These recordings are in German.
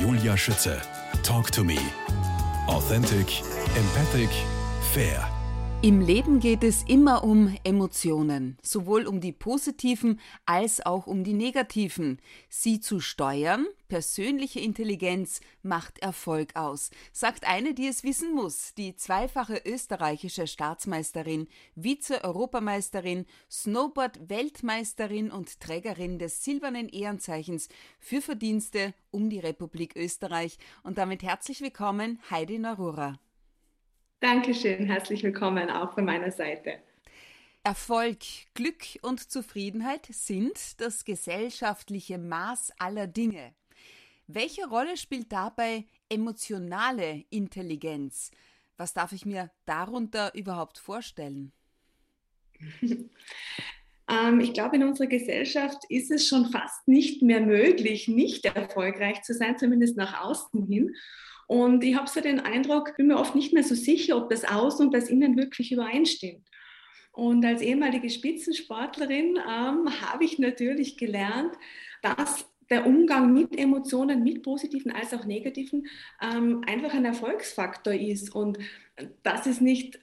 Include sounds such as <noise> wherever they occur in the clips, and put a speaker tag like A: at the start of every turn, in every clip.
A: Julia Schütze. Talk to me. Authentic, empathic, fair.
B: Im Leben geht es immer um Emotionen, sowohl um die positiven als auch um die negativen. Sie zu steuern, persönliche Intelligenz macht Erfolg aus, sagt eine, die es wissen muss, die zweifache österreichische Staatsmeisterin, Vize-Europameisterin, Snowboard-Weltmeisterin und Trägerin des silbernen Ehrenzeichens für Verdienste um die Republik Österreich. Und damit herzlich willkommen, Heidi Narura.
C: Dankeschön, herzlich willkommen auch von meiner Seite.
B: Erfolg, Glück und Zufriedenheit sind das gesellschaftliche Maß aller Dinge. Welche Rolle spielt dabei emotionale Intelligenz? Was darf ich mir darunter überhaupt vorstellen? <laughs>
C: Ähm, ich glaube, in unserer Gesellschaft ist es schon fast nicht mehr möglich, nicht erfolgreich zu sein, zumindest nach außen hin. Und ich habe so den Eindruck, bin mir oft nicht mehr so sicher, ob das Außen und das Innen wirklich übereinstimmt. Und als ehemalige Spitzensportlerin ähm, habe ich natürlich gelernt, dass der Umgang mit Emotionen, mit positiven als auch negativen, ähm, einfach ein Erfolgsfaktor ist und dass es nicht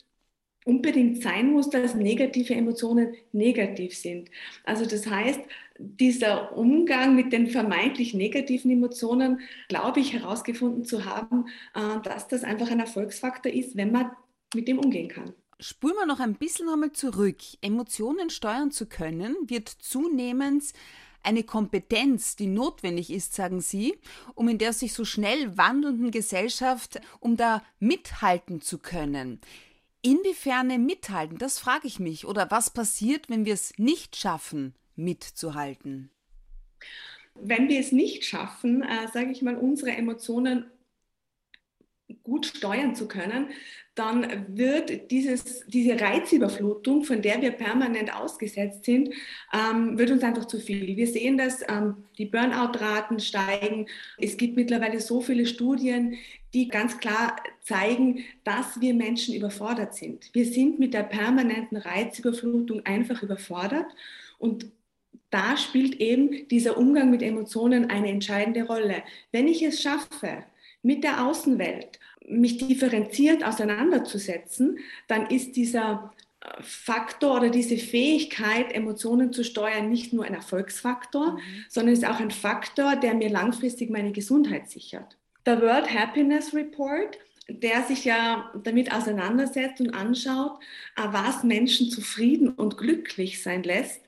C: unbedingt sein muss, dass negative Emotionen negativ sind. Also das heißt, dieser Umgang mit den vermeintlich negativen Emotionen, glaube ich, herausgefunden zu haben, äh, dass das einfach ein Erfolgsfaktor ist, wenn man mit dem umgehen kann.
B: Spulen wir noch ein bisschen einmal zurück. Emotionen steuern zu können, wird zunehmend eine Kompetenz, die notwendig ist, sagen Sie, um in der sich so schnell wandelnden Gesellschaft, um da mithalten zu können. Inwiefern mithalten, das frage ich mich. Oder was passiert, wenn wir es nicht schaffen, mitzuhalten?
C: Wenn wir es nicht schaffen, äh, sage ich mal, unsere Emotionen gut steuern zu können, dann wird dieses, diese Reizüberflutung, von der wir permanent ausgesetzt sind, ähm, wird uns einfach zu viel. Wir sehen, dass ähm, die Burnout-Raten steigen. Es gibt mittlerweile so viele Studien, die ganz klar zeigen, dass wir Menschen überfordert sind. Wir sind mit der permanenten Reizüberflutung einfach überfordert und da spielt eben dieser Umgang mit Emotionen eine entscheidende Rolle. Wenn ich es schaffe, mit der Außenwelt mich differenziert auseinanderzusetzen, dann ist dieser äh, Faktor oder diese Fähigkeit, Emotionen zu steuern, nicht nur ein Erfolgsfaktor, mhm. sondern ist auch ein Faktor, der mir langfristig meine Gesundheit sichert. Der World Happiness Report, der sich ja damit auseinandersetzt und anschaut, äh, was Menschen zufrieden und glücklich sein lässt,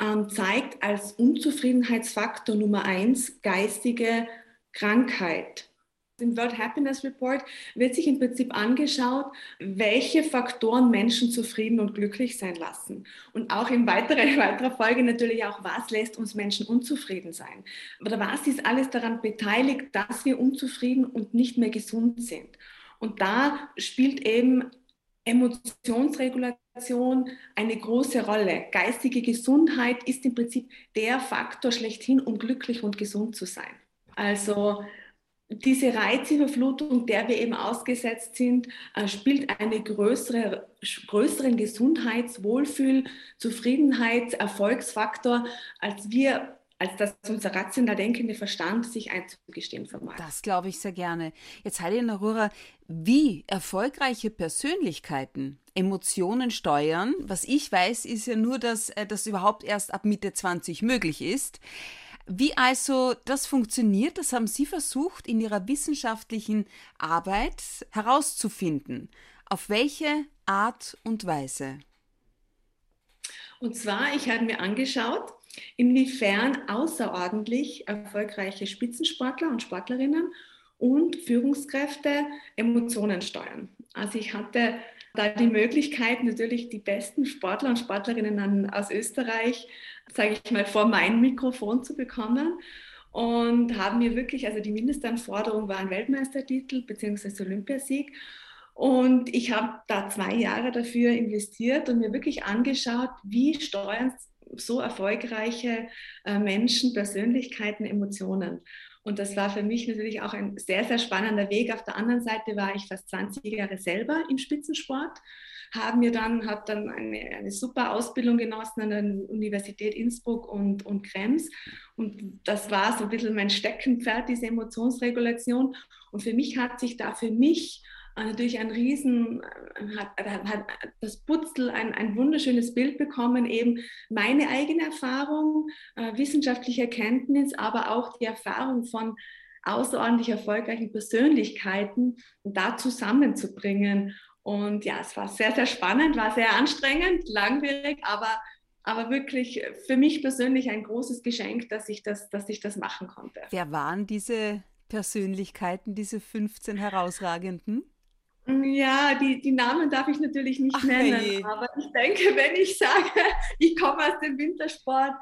C: ähm, zeigt als Unzufriedenheitsfaktor Nummer eins geistige Krankheit. Im World Happiness Report wird sich im Prinzip angeschaut, welche Faktoren Menschen zufrieden und glücklich sein lassen. Und auch in weiterer, weiterer Folge natürlich auch, was lässt uns Menschen unzufrieden sein. Oder was ist alles daran beteiligt, dass wir unzufrieden und nicht mehr gesund sind. Und da spielt eben Emotionsregulation eine große Rolle. Geistige Gesundheit ist im Prinzip der Faktor schlechthin, um glücklich und gesund zu sein. Also diese Reizüberflutung, der wir eben ausgesetzt sind, äh, spielt einen größere, größeren Gesundheits-, Wohlfühl-, Zufriedenheits-, Erfolgsfaktor, als wir als dass unser rational denkende Verstand sich einzugestehen vermag.
B: Das glaube ich sehr gerne. Jetzt Heidi Narura, wie erfolgreiche Persönlichkeiten Emotionen steuern, was ich weiß, ist ja nur, dass äh, das überhaupt erst ab Mitte 20 möglich ist. Wie also das funktioniert, das haben Sie versucht in Ihrer wissenschaftlichen Arbeit herauszufinden. Auf welche Art und Weise?
C: Und zwar, ich habe mir angeschaut, inwiefern außerordentlich erfolgreiche Spitzensportler und Sportlerinnen und Führungskräfte Emotionen steuern. Also ich hatte da die Möglichkeit, natürlich die besten Sportler und Sportlerinnen aus Österreich sage ich mal, vor mein Mikrofon zu bekommen und haben mir wirklich, also die Mindestanforderung war ein Weltmeistertitel bzw. Olympiasieg. Und ich habe da zwei Jahre dafür investiert und mir wirklich angeschaut, wie steuern so erfolgreiche äh, Menschen, Persönlichkeiten, Emotionen. Und das war für mich natürlich auch ein sehr, sehr spannender Weg. Auf der anderen Seite war ich fast 20 Jahre selber im Spitzensport, habe mir dann, hab dann eine, eine super Ausbildung genossen an der Universität Innsbruck und, und Krems. Und das war so ein bisschen mein Steckenpferd, diese Emotionsregulation. Und für mich hat sich da für mich natürlich ein Riesen, äh, hat, hat das Putzel ein, ein wunderschönes Bild bekommen, eben meine eigene Erfahrung, äh, wissenschaftliche Erkenntnis, aber auch die Erfahrung von außerordentlich erfolgreichen Persönlichkeiten da zusammenzubringen. Und ja, es war sehr, sehr spannend, war sehr anstrengend, langwierig, aber, aber wirklich für mich persönlich ein großes Geschenk, dass ich das, dass ich das machen konnte.
B: Wer waren diese Persönlichkeiten, diese 15 herausragenden?
C: Ja, die, die Namen darf ich natürlich nicht Ach, nennen, hey. aber ich denke, <laughs> wenn ich sage, ich komme aus dem Wintersport,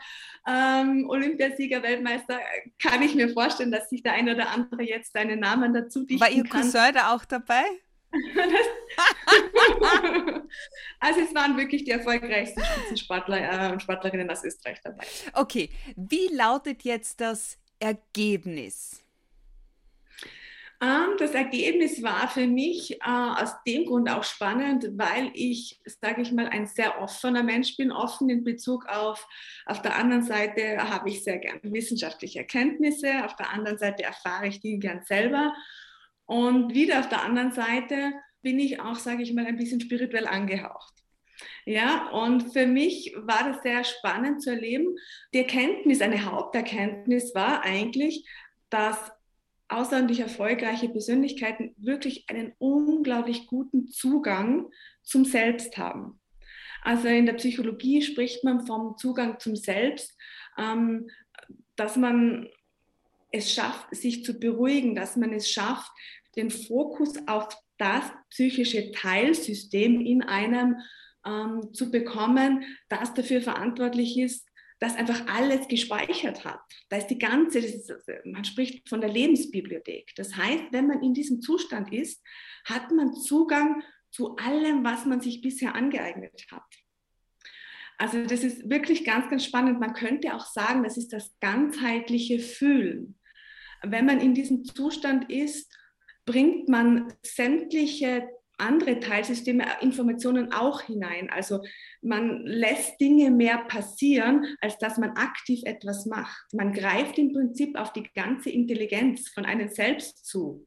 C: ähm, Olympiasieger, Weltmeister, kann ich mir vorstellen, dass sich der eine oder andere jetzt seinen Namen dazu dichten
B: War Ihr kann. Cousin da auch dabei? <laughs>
C: also es waren wirklich die erfolgreichsten Spitzensportler äh, und Sportlerinnen aus Österreich dabei.
B: Okay, wie lautet jetzt das Ergebnis?
C: Ähm, das Ergebnis war für mich äh, aus dem Grund auch spannend, weil ich, sage ich mal, ein sehr offener Mensch bin, offen in Bezug auf, auf der anderen Seite habe ich sehr gern wissenschaftliche Erkenntnisse, auf der anderen Seite erfahre ich die gern selber und wieder auf der anderen Seite bin ich auch, sage ich mal, ein bisschen spirituell angehaucht. Ja, und für mich war das sehr spannend zu erleben. Die Erkenntnis, eine Haupterkenntnis war eigentlich, dass außerordentlich erfolgreiche Persönlichkeiten wirklich einen unglaublich guten Zugang zum Selbst haben. Also in der Psychologie spricht man vom Zugang zum Selbst, ähm, dass man es schafft, sich zu beruhigen, dass man es schafft, den Fokus auf das psychische Teilsystem in einem ähm, zu bekommen, das dafür verantwortlich ist, das einfach alles gespeichert hat. Da ist die ganze, ist, man spricht von der Lebensbibliothek. Das heißt, wenn man in diesem Zustand ist, hat man Zugang zu allem, was man sich bisher angeeignet hat. Also das ist wirklich ganz, ganz spannend. Man könnte auch sagen, das ist das ganzheitliche Fühlen. Wenn man in diesem Zustand ist, bringt man sämtliche andere Teilsysteme Informationen auch hinein. Also man lässt Dinge mehr passieren, als dass man aktiv etwas macht. Man greift im Prinzip auf die ganze Intelligenz von einem selbst zu.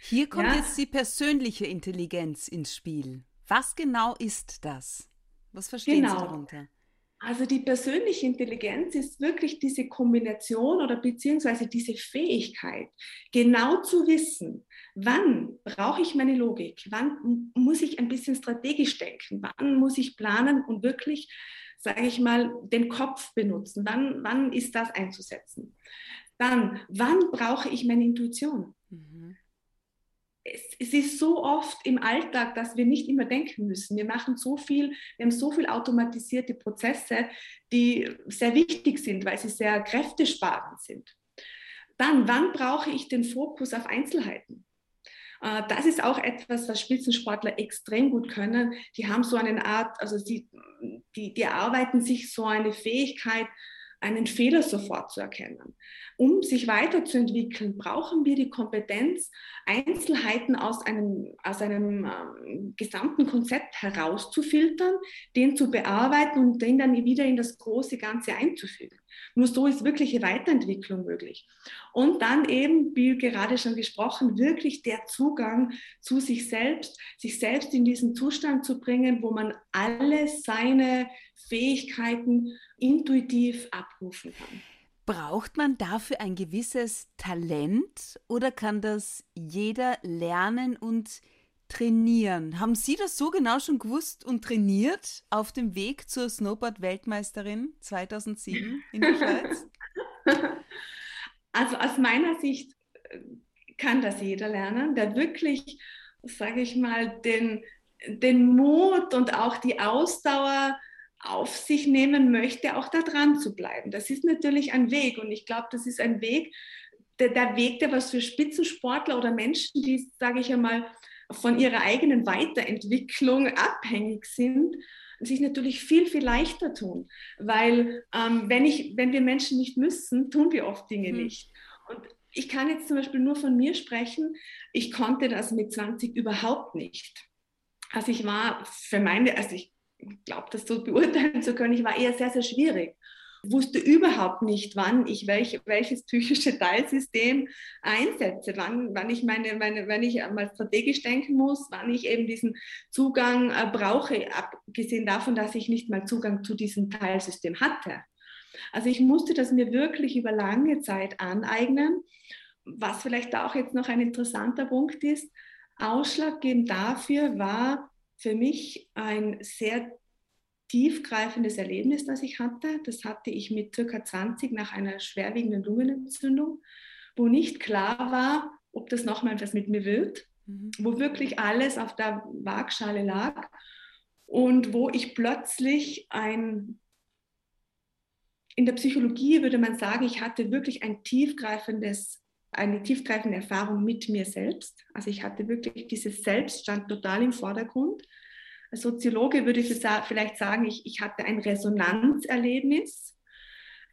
B: Hier kommt ja. jetzt die persönliche Intelligenz ins Spiel. Was genau ist das? Was verstehen genau. Sie darunter?
C: Also die persönliche Intelligenz ist wirklich diese Kombination oder beziehungsweise diese Fähigkeit, genau zu wissen, wann brauche ich meine Logik, wann muss ich ein bisschen strategisch denken, wann muss ich planen und wirklich, sage ich mal, den Kopf benutzen, wann, wann ist das einzusetzen. Dann, wann brauche ich meine Intuition? Mhm es, es, ist so oft im Alltag, dass wir nicht immer denken müssen. Wir machen so viel, wir haben so viel automatisierte Prozesse, die sehr wichtig sind, weil sie sehr kräftesparend sind. Dann, wann brauche ich den Fokus auf Einzelheiten? Äh, das ist auch etwas, was Spitzensportler extrem gut können. Die haben so eine Art, also die, die, die erarbeiten sich so eine Fähigkeit, einen Fehler sofort zu erkennen. Um sich weiterzuentwickeln, brauchen wir die Kompetenz, Einzelheiten aus einem, aus einem ähm, gesamten Konzept herauszufiltern, den zu bearbeiten und den dann wieder in das große Ganze einzufügen. Nur so ist wirkliche Weiterentwicklung möglich. Und dann eben, wie gerade schon gesprochen, wirklich der Zugang zu sich selbst, sich selbst in diesen Zustand zu bringen, wo man alle seine Fähigkeiten intuitiv abrufen kann.
B: Braucht man dafür ein gewisses Talent oder kann das jeder lernen und trainieren? Haben Sie das so genau schon gewusst und trainiert auf dem Weg zur Snowboard-Weltmeisterin 2007 in der Schweiz? <laughs>
C: Also aus meiner Sicht äh, kann das jeder lernen, der wirklich, sage ich mal, den, den Mut und auch die Ausdauer auf sich nehmen möchte, auch da dran zu bleiben. Das ist natürlich ein Weg und ich glaube, das ist ein Weg, der, der Weg, der was für Spitzensportler oder Menschen, die, sage ich einmal, von ihrer eigenen Weiterentwicklung abhängig sind, sich natürlich viel, viel leichter tun. Weil ähm, wenn, ich, wenn wir Menschen nicht müssen, tun wir oft Dinge mhm. nicht. Und ich kann jetzt zum Beispiel nur von mir sprechen. Ich konnte das mit 20 überhaupt nicht. Also ich war für meine, also ich glaube, das so beurteilen zu können, ich war eher sehr, sehr schwierig wusste überhaupt nicht, wann ich welch, welches psychische Teilsystem einsetze, wann, wann ich meine, meine, wenn ich einmal strategisch denken muss, wann ich eben diesen Zugang äh, brauche, abgesehen davon, dass ich nicht mal Zugang zu diesem Teilsystem hatte. Also ich musste das mir wirklich über lange Zeit aneignen, was vielleicht auch jetzt noch ein interessanter Punkt ist. Ausschlaggebend dafür war für mich ein sehr tiefgreifendes Erlebnis, das ich hatte. Das hatte ich mit circa 20 nach einer schwerwiegenden Lungenentzündung, wo nicht klar war, ob das nochmal etwas mit mir wird, mhm. wo wirklich alles auf der Waagschale lag und wo ich plötzlich ein, in der Psychologie würde man sagen, ich hatte wirklich ein tiefgreifendes eine tiefgreifende Erfahrung mit mir selbst. Also ich hatte wirklich dieses Selbst stand total im Vordergrund. Als Soziologe würde ich vielleicht sagen, ich, ich hatte ein Resonanzerlebnis.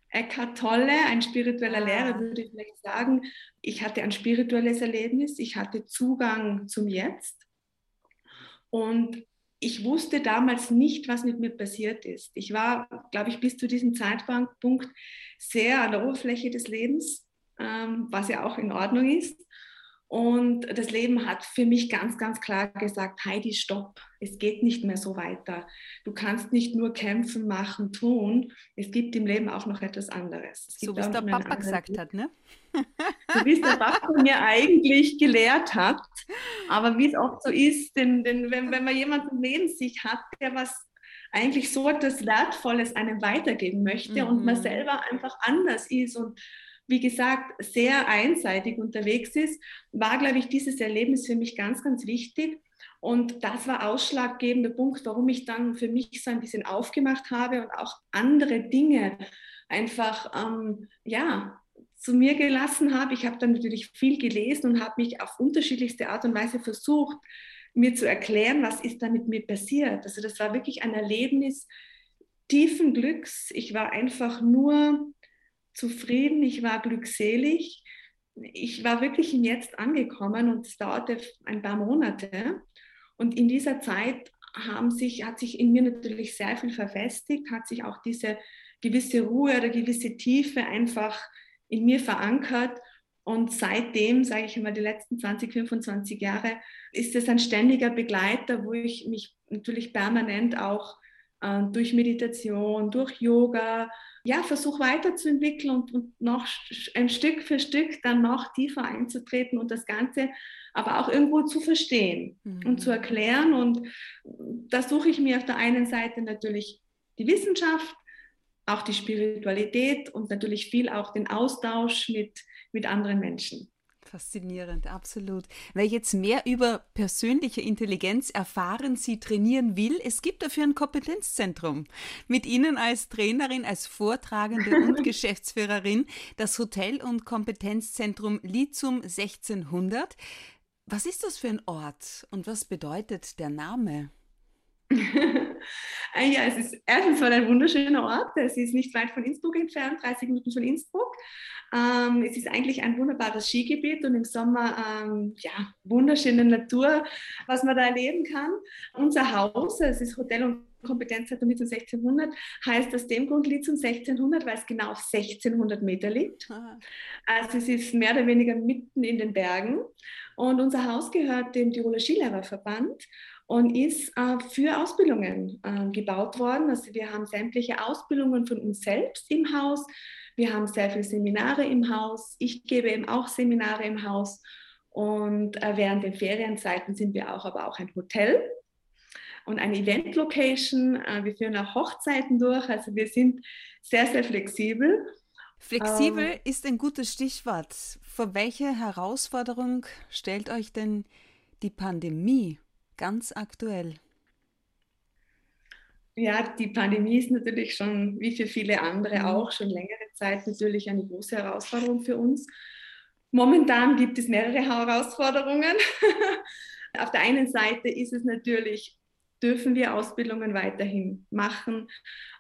C: Eckhart Tolle, ein spiritueller ah. Lehrer, würde vielleicht sagen, ich hatte ein spirituelles Erlebnis, ich hatte Zugang zum Jetzt. Und ich wusste damals nicht, was mit mir passiert ist. Ich war, glaube ich, bis zu diesem Zeitpunkt sehr an der Oberfläche des Lebens, was ja auch in Ordnung ist. Und das Leben hat für mich ganz, ganz klar gesagt, Heidi, stopp, es geht nicht mehr so weiter. Du kannst nicht nur kämpfen, machen, tun. Es gibt im Leben auch noch etwas anderes.
B: So wie es der Papa gesagt hat, ne?
C: So wie es der Papa mir eigentlich gelehrt hat. Aber wie es auch so ist, denn, denn wenn, wenn man jemanden neben sich hat, der was eigentlich so etwas Wertvolles einem weitergeben möchte mhm. und man mhm. selber einfach anders ist und wie gesagt, sehr einseitig unterwegs ist, war, glaube ich, dieses Erlebnis für mich ganz, ganz wichtig. Und das war ausschlaggebender Punkt, warum ich dann für mich so ein bisschen aufgemacht habe und auch andere Dinge einfach, ähm, ja, zu mir gelassen habe. Ich habe dann natürlich viel gelesen und habe mich auf unterschiedlichste Art und Weise versucht, mir zu erklären, was ist da mit mir passiert. Also das war wirklich ein Erlebnis tiefen Glücks. Ich war einfach nur zufrieden, ich war glückselig. Ich war wirklich im Jetzt angekommen und es dauerte ein paar Monate. Und in dieser Zeit haben sich, hat sich in mir natürlich sehr viel verfestigt, hat sich auch diese gewisse Ruhe oder gewisse Tiefe einfach in mir verankert. Und seitdem, sage ich mal, die letzten 20, 25 Jahre, ist es ein ständiger Begleiter, wo ich mich natürlich permanent auch durch Meditation, durch Yoga, ja, versuche weiterzuentwickeln und, und noch ein Stück für Stück dann noch tiefer einzutreten und das Ganze aber auch irgendwo zu verstehen mhm. und zu erklären. Und da suche ich mir auf der einen Seite natürlich die Wissenschaft, auch die Spiritualität und natürlich viel auch den Austausch mit, mit anderen Menschen.
B: Faszinierend, absolut. Wer jetzt mehr über persönliche Intelligenz erfahren, sie trainieren will, es gibt dafür ein Kompetenzzentrum. Mit Ihnen als Trainerin, als Vortragende <laughs> und Geschäftsführerin das Hotel- und Kompetenzzentrum Lithium 1600. Was ist das für ein Ort und was bedeutet der Name? <laughs>
C: ja, es ist erstens mal ein wunderschöner Ort. Es ist nicht weit von Innsbruck entfernt, 30 Minuten von Innsbruck. Ähm, es ist eigentlich ein wunderbares Skigebiet und im Sommer ähm, ja, wunderschöne Natur, was man da erleben kann. Unser Haus, es ist Hotel und Kompetenzzentrum Lithium 1600, heißt aus dem Grund Lithium 1600, weil es genau auf 1600 Meter liegt. Aha. Also es ist mehr oder weniger mitten in den Bergen. Und unser Haus gehört dem Tiroler Skilehrerverband und ist äh, für Ausbildungen äh, gebaut worden. Also wir haben sämtliche Ausbildungen von uns selbst im Haus. Wir haben sehr viele Seminare im Haus. Ich gebe eben auch Seminare im Haus. Und äh, während den Ferienzeiten sind wir auch aber auch ein Hotel und eine Event-Location. Äh, wir führen auch Hochzeiten durch. Also wir sind sehr, sehr flexibel.
B: Flexibel ähm, ist ein gutes Stichwort. Vor welche Herausforderung stellt euch denn die Pandemie ganz aktuell?
C: Ja, die Pandemie ist natürlich schon, wie für viele andere mhm. auch, schon längere Zeit natürlich eine große Herausforderung für uns. Momentan gibt es mehrere Herausforderungen. <laughs> Auf der einen Seite ist es natürlich dürfen wir Ausbildungen weiterhin machen,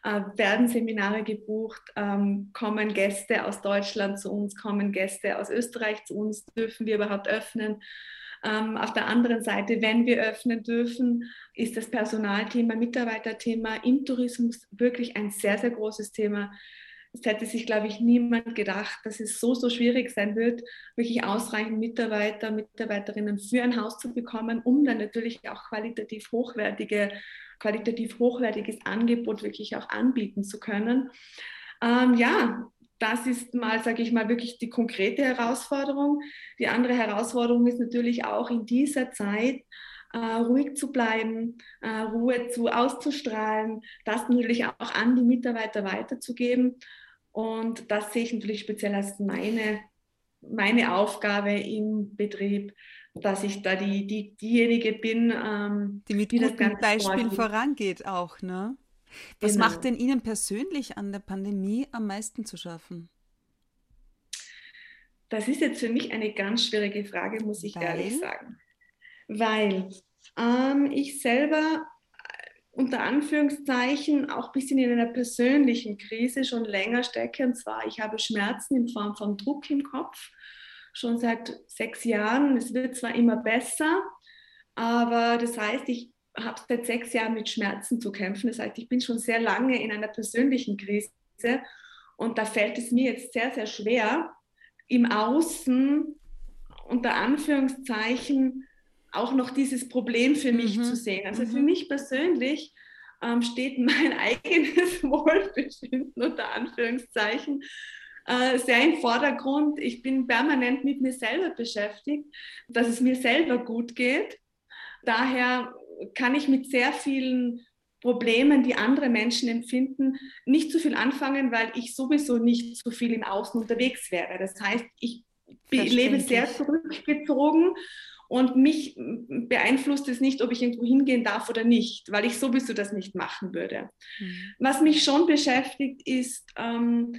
C: äh, werden Seminare gebucht, ähm, kommen Gäste aus Deutschland zu uns, kommen Gäste aus Österreich zu uns, dürfen wir überhaupt öffnen. Ähm, auf der anderen Seite, wenn wir öffnen dürfen, ist das Personalthema, Mitarbeiterthema im Tourismus wirklich ein sehr, sehr großes Thema. Es hätte sich, glaube ich, niemand gedacht, dass es so, so schwierig sein wird, wirklich ausreichend Mitarbeiter, Mitarbeiterinnen für ein Haus zu bekommen, um dann natürlich auch qualitativ hochwertige, qualitativ hochwertiges Angebot wirklich auch anbieten zu können. Ähm, ja, das ist mal, sage ich mal, wirklich die konkrete Herausforderung. Die andere Herausforderung ist natürlich auch in dieser Zeit, äh, ruhig zu bleiben, äh, Ruhe zu auszustrahlen, das natürlich auch an die Mitarbeiter weiterzugeben und das sehe ich natürlich speziell als meine, meine Aufgabe im Betrieb, dass ich da die, die, diejenige bin,
B: ähm, die mit die gutem Beispiel vorangeht auch, ne? Was genau. macht denn Ihnen persönlich an der Pandemie am meisten zu schaffen?
C: Das ist jetzt für mich eine ganz schwierige Frage, muss ich Weil? ehrlich sagen. Weil ähm, ich selber unter Anführungszeichen auch ein bisschen in einer persönlichen Krise schon länger stecke. Und zwar, ich habe Schmerzen in Form von Druck im Kopf, schon seit sechs Jahren. Es wird zwar immer besser, aber das heißt, ich habe seit sechs Jahren mit Schmerzen zu kämpfen. Das heißt, ich bin schon sehr lange in einer persönlichen Krise. Und da fällt es mir jetzt sehr, sehr schwer, im Außen unter Anführungszeichen auch noch dieses Problem für mich mhm. zu sehen. Also mhm. für mich persönlich ähm, steht mein <laughs> eigenes Wohlbefinden unter Anführungszeichen äh, sehr im Vordergrund. Ich bin permanent mit mir selber beschäftigt, dass es mir selber gut geht. Daher kann ich mit sehr vielen Problemen, die andere Menschen empfinden, nicht zu viel anfangen, weil ich sowieso nicht so viel im Außen unterwegs wäre. Das heißt, ich lebe sehr zurückgezogen und mich beeinflusst es nicht, ob ich irgendwo hingehen darf oder nicht, weil ich sowieso das nicht machen würde. Mhm. Was mich schon beschäftigt, ist ähm,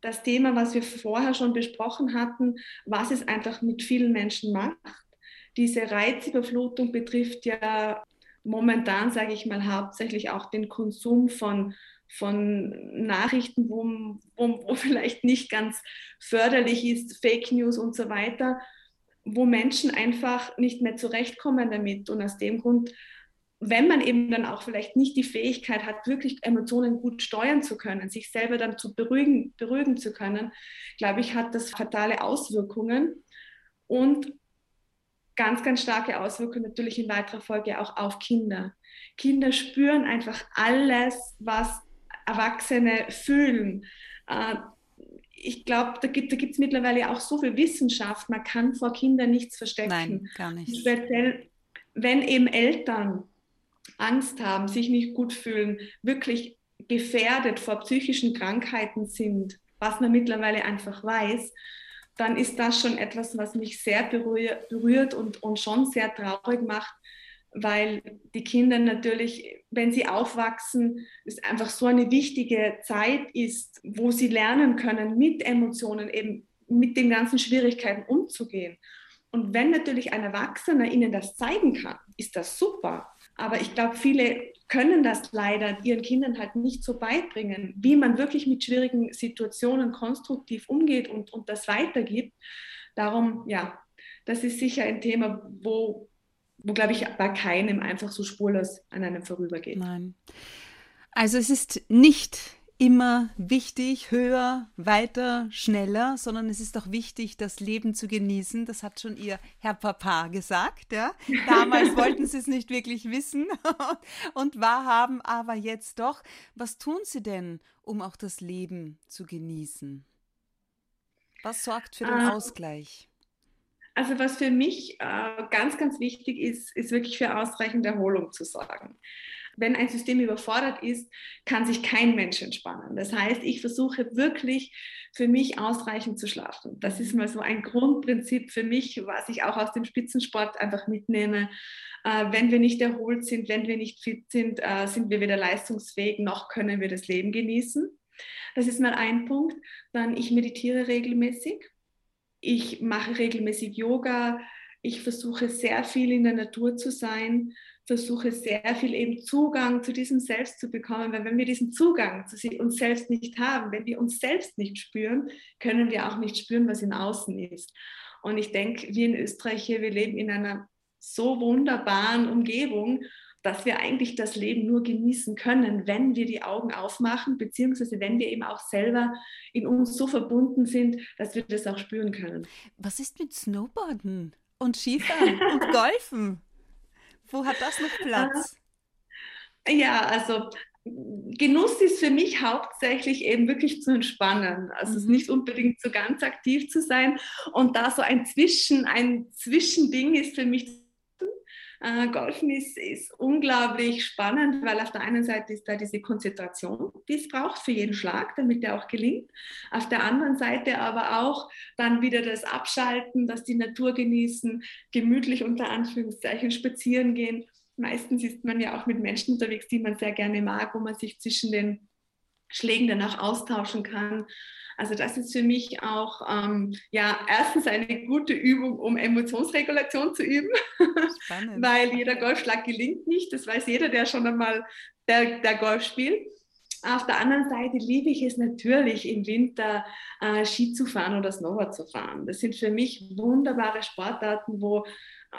C: das Thema, was wir vorher schon besprochen hatten, was es einfach mit vielen Menschen macht. Diese Reizüberflutung betrifft ja momentan, sage ich mal, hauptsächlich auch den Konsum von, von Nachrichten, wo, wo, wo <laughs> vielleicht nicht ganz förderlich ist, Fake News und so weiter wo Menschen einfach nicht mehr zurechtkommen damit. Und aus dem Grund, wenn man eben dann auch vielleicht nicht die Fähigkeit hat, wirklich Emotionen gut steuern zu können, sich selber dann zu beruhigen, beruhigen zu können, glaube ich, hat das fatale Auswirkungen und ganz, ganz starke Auswirkungen natürlich in weiterer Folge auch auf Kinder. Kinder spüren einfach alles, was Erwachsene fühlen. Äh, ich glaube, da gibt es mittlerweile auch so viel Wissenschaft, man kann vor Kindern nichts verstecken.
B: Nein, gar nicht.
C: Speziell, wenn eben Eltern Angst haben, sich nicht gut fühlen, wirklich gefährdet vor psychischen Krankheiten sind, was man mittlerweile einfach weiß, dann ist das schon etwas, was mich sehr berührt und, und schon sehr traurig macht, weil die Kinder natürlich, wenn sie aufwachsen, es einfach so eine wichtige Zeit ist, wo sie lernen können, mit Emotionen eben mit den ganzen Schwierigkeiten umzugehen. Und wenn natürlich ein Erwachsener ihnen das zeigen kann, ist das super. Aber ich glaube, viele können das leider ihren Kindern halt nicht so beibringen, wie man wirklich mit schwierigen Situationen konstruktiv umgeht und, und das weitergibt. Darum, ja, das ist sicher ein Thema, wo wo, glaube ich, bei keinem einfach so spurlos an einem vorübergeht.
B: Nein. Also es ist nicht immer wichtig, höher, weiter, schneller, sondern es ist auch wichtig, das Leben zu genießen. Das hat schon ihr Herr Papa gesagt. Ja? Damals <laughs> wollten sie es nicht wirklich wissen <laughs> und wahrhaben, aber jetzt doch. Was tun sie denn, um auch das Leben zu genießen? Was sorgt für den ah. Ausgleich?
C: Also was für mich äh, ganz, ganz wichtig ist, ist wirklich für ausreichend Erholung zu sorgen. Wenn ein System überfordert ist, kann sich kein Mensch entspannen. Das heißt, ich versuche wirklich für mich ausreichend zu schlafen. Das ist mal so ein Grundprinzip für mich, was ich auch aus dem Spitzensport einfach mitnehme. Äh, wenn wir nicht erholt sind, wenn wir nicht fit sind, äh, sind wir weder leistungsfähig noch können wir das Leben genießen. Das ist mal ein Punkt. Dann, ich meditiere regelmäßig ich mache regelmäßig Yoga. Ich versuche sehr viel in der Natur zu sein. Versuche sehr viel eben Zugang zu diesem Selbst zu bekommen, weil wenn wir diesen Zugang zu uns selbst nicht haben, wenn wir uns selbst nicht spüren, können wir auch nicht spüren, was im Außen ist. Und ich denke, wir in Österreich hier, wir leben in einer so wunderbaren Umgebung, dass wir eigentlich das Leben nur genießen können, wenn wir die Augen aufmachen, beziehungsweise wenn wir eben auch selber in uns so verbunden sind, dass wir das auch spüren können.
B: Was ist mit Snowboarden und Skifahren und Golfen? Wo hat das noch Platz?
C: Ja, also Genuss ist für mich hauptsächlich eben wirklich zu entspannen. Also es ist mhm. nicht unbedingt so ganz aktiv zu sein. Und da so ein Zwischen, ein Zwischending ist für mich äh, Golfen ist, ist unglaublich spannend, weil auf der einen Seite ist da diese Konzentration, die es braucht für jeden Schlag, damit der auch gelingt. Auf der anderen Seite aber auch dann wieder das Abschalten, dass die Natur genießen, gemütlich unter Anführungszeichen spazieren gehen. Meistens ist man ja auch mit Menschen unterwegs, die man sehr gerne mag, wo man sich zwischen den Schlägen danach austauschen kann. Also das ist für mich auch ähm, ja erstens eine gute Übung, um Emotionsregulation zu üben, <laughs> Spannend. weil jeder Golfschlag gelingt nicht. Das weiß jeder, der schon einmal der, der Golf spielt. Auf der anderen Seite liebe ich es natürlich im Winter äh, Ski zu fahren oder Snowboard zu fahren. Das sind für mich wunderbare Sportarten, wo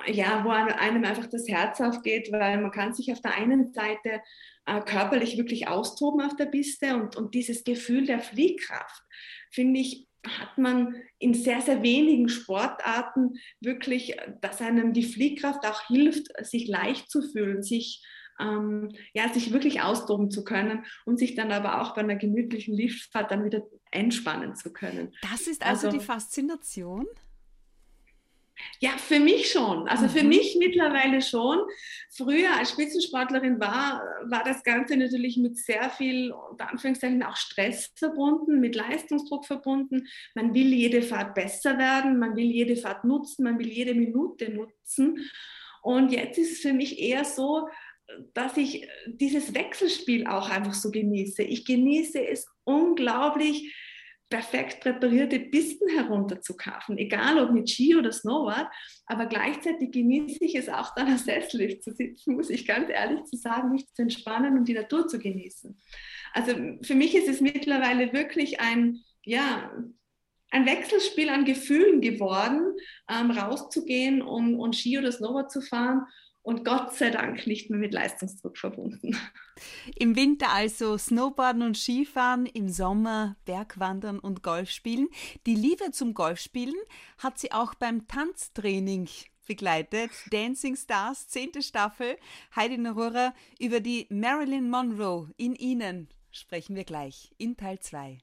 C: ja, wo einem einfach das Herz aufgeht, weil man kann sich auf der einen Seite äh, körperlich wirklich austoben auf der Piste und, und dieses Gefühl der Fliehkraft, finde ich, hat man in sehr, sehr wenigen Sportarten wirklich, dass einem die Fliehkraft auch hilft, sich leicht zu fühlen, sich, ähm, ja, sich wirklich austoben zu können und sich dann aber auch bei einer gemütlichen Liftfahrt dann wieder entspannen zu können.
B: Das ist also, also die Faszination?
C: Ja, für mich schon. Also für mhm. mich mittlerweile schon. Früher als Spitzensportlerin war, war das Ganze natürlich mit sehr viel, unter Anführungszeichen, auch Stress verbunden, mit Leistungsdruck verbunden. Man will jede Fahrt besser werden, man will jede Fahrt nutzen, man will jede Minute nutzen. Und jetzt ist es für mich eher so, dass ich dieses Wechselspiel auch einfach so genieße. Ich genieße es unglaublich, perfekt präparierte Pisten herunterzukaufen, egal ob mit Ski oder Snowboard, aber gleichzeitig genieße ich es auch dann am Sessellift zu sitzen, muss ich ganz ehrlich zu sagen, mich zu entspannen und die Natur zu genießen. Also für mich ist es mittlerweile wirklich ein, ja, ein Wechselspiel an Gefühlen geworden, ähm, rauszugehen und, und Ski oder Snowboard zu fahren und Gott sei Dank nicht mehr mit Leistungsdruck verbunden.
B: Im Winter also Snowboarden und Skifahren, im Sommer Bergwandern und Golfspielen. Die Liebe zum Golfspielen hat sie auch beim Tanztraining begleitet. Dancing Stars, zehnte Staffel. Heidi Narura über die Marilyn Monroe in Ihnen sprechen wir gleich in Teil 2.